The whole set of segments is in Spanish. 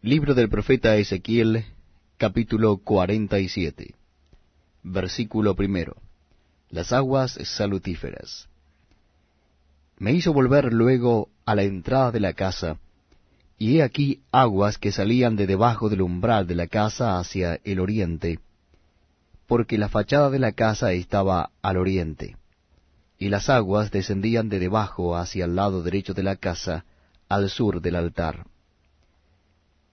Libro del profeta Ezequiel, capítulo 47, versículo primero. Las aguas salutíferas. Me hizo volver luego a la entrada de la casa, y he aquí aguas que salían de debajo del umbral de la casa hacia el oriente, porque la fachada de la casa estaba al oriente, y las aguas descendían de debajo hacia el lado derecho de la casa, al sur del altar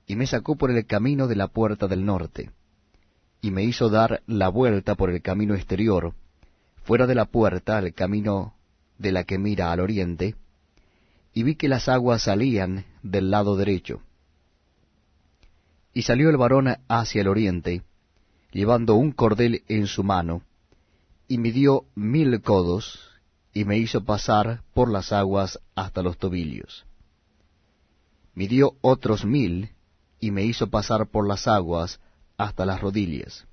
y me sacó por el camino de la puerta del norte, y me hizo dar la vuelta por el camino exterior, fuera de la puerta al camino de la que mira al oriente, y vi que las aguas salían del lado derecho. Y salió el varón hacia el oriente, llevando un cordel en su mano, y midió mil codos, y me hizo pasar por las aguas hasta los tobillos. Midió otros mil, y me hizo pasar por las aguas hasta las rodillas.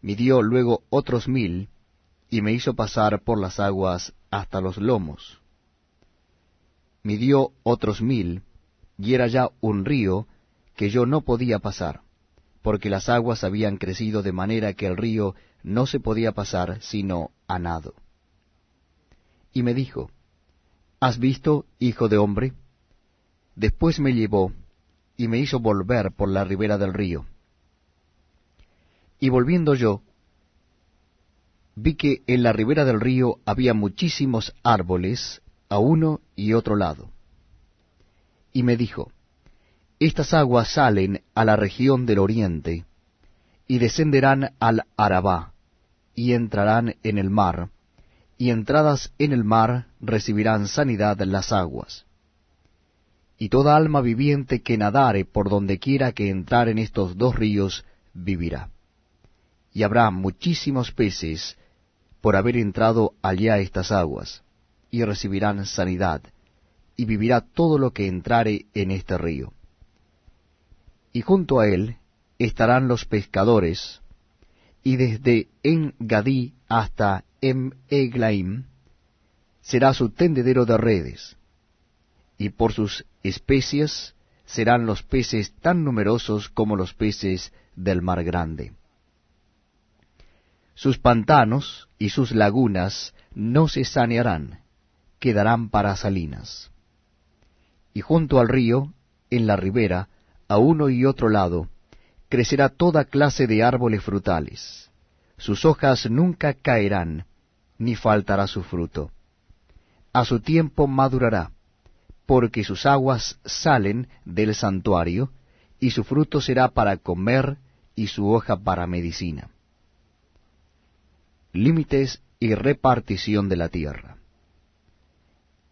Midió luego otros mil, y me hizo pasar por las aguas hasta los lomos. Midió otros mil, y era ya un río que yo no podía pasar, porque las aguas habían crecido de manera que el río no se podía pasar sino a nado. Y me dijo, ¿Has visto, hijo de hombre? Después me llevó, y me hizo volver por la ribera del río. Y volviendo yo, vi que en la ribera del río había muchísimos árboles a uno y otro lado. Y me dijo, Estas aguas salen a la región del oriente, y descenderán al Arabá, y entrarán en el mar, y entradas en el mar recibirán sanidad las aguas y toda alma viviente que nadare por donde quiera que entrar en estos dos ríos vivirá. Y habrá muchísimos peces por haber entrado allá estas aguas, y recibirán sanidad, y vivirá todo lo que entrare en este río. Y junto a él estarán los pescadores, y desde En-Gadí hasta Em-Eglaim será su tendedero de redes y por sus especies serán los peces tan numerosos como los peces del mar grande. Sus pantanos y sus lagunas no se sanearán, quedarán para salinas. Y junto al río, en la ribera, a uno y otro lado, crecerá toda clase de árboles frutales. Sus hojas nunca caerán, ni faltará su fruto. A su tiempo madurará, porque sus aguas salen del santuario, y su fruto será para comer, y su hoja para medicina. Límites y repartición de la tierra.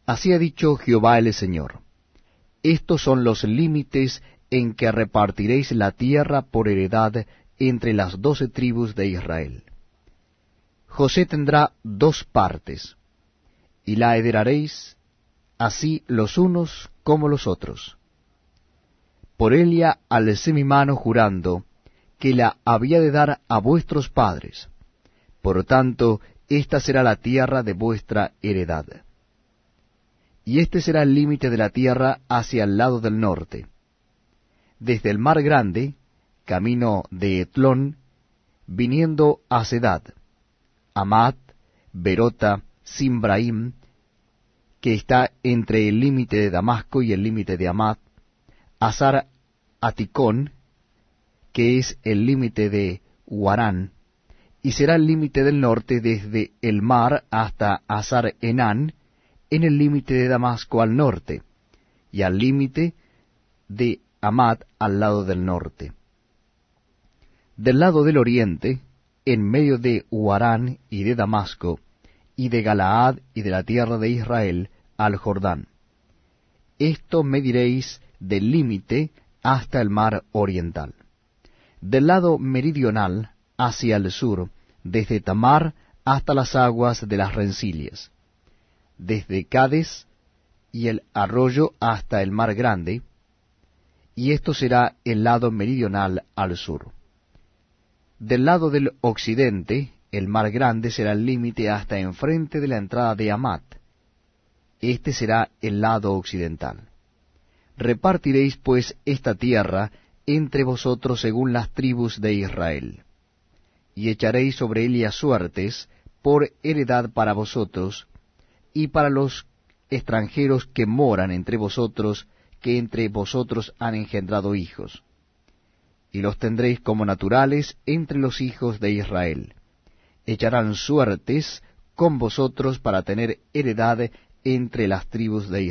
Así ha dicho Jehová el Señor. Estos son los límites en que repartiréis la tierra por heredad entre las doce tribus de Israel. José tendrá dos partes, y la heredaréis así los unos como los otros. Por ella alcé mi mano jurando que la había de dar a vuestros padres. Por tanto, esta será la tierra de vuestra heredad. Y este será el límite de la tierra hacia el lado del norte. Desde el mar grande, camino de Etlón, viniendo a Sedad, Amat, Berota, Simbraim, que está entre el límite de Damasco y el límite de Amat, Azar Aticón, que es el límite de Huarán, y será el límite del norte desde el mar hasta Azar Enán, en el límite de Damasco al norte, y al límite de Amat al lado del norte. Del lado del oriente, en medio de Huarán y de Damasco, y de Galaad y de la tierra de Israel al Jordán. Esto mediréis del límite hasta el mar oriental. Del lado meridional hacia el sur, desde Tamar hasta las aguas de las rencillas, desde Cades y el arroyo hasta el mar grande, y esto será el lado meridional al sur. Del lado del occidente el mar grande será el límite hasta enfrente de la entrada de Amat. Este será el lado occidental. Repartiréis pues esta tierra entre vosotros según las tribus de Israel, y echaréis sobre ella suertes por heredad para vosotros, y para los extranjeros que moran entre vosotros, que entre vosotros han engendrado hijos. Y los tendréis como naturales entre los hijos de Israel. Echarán suertes con vosotros para tener heredad entre las tribus de.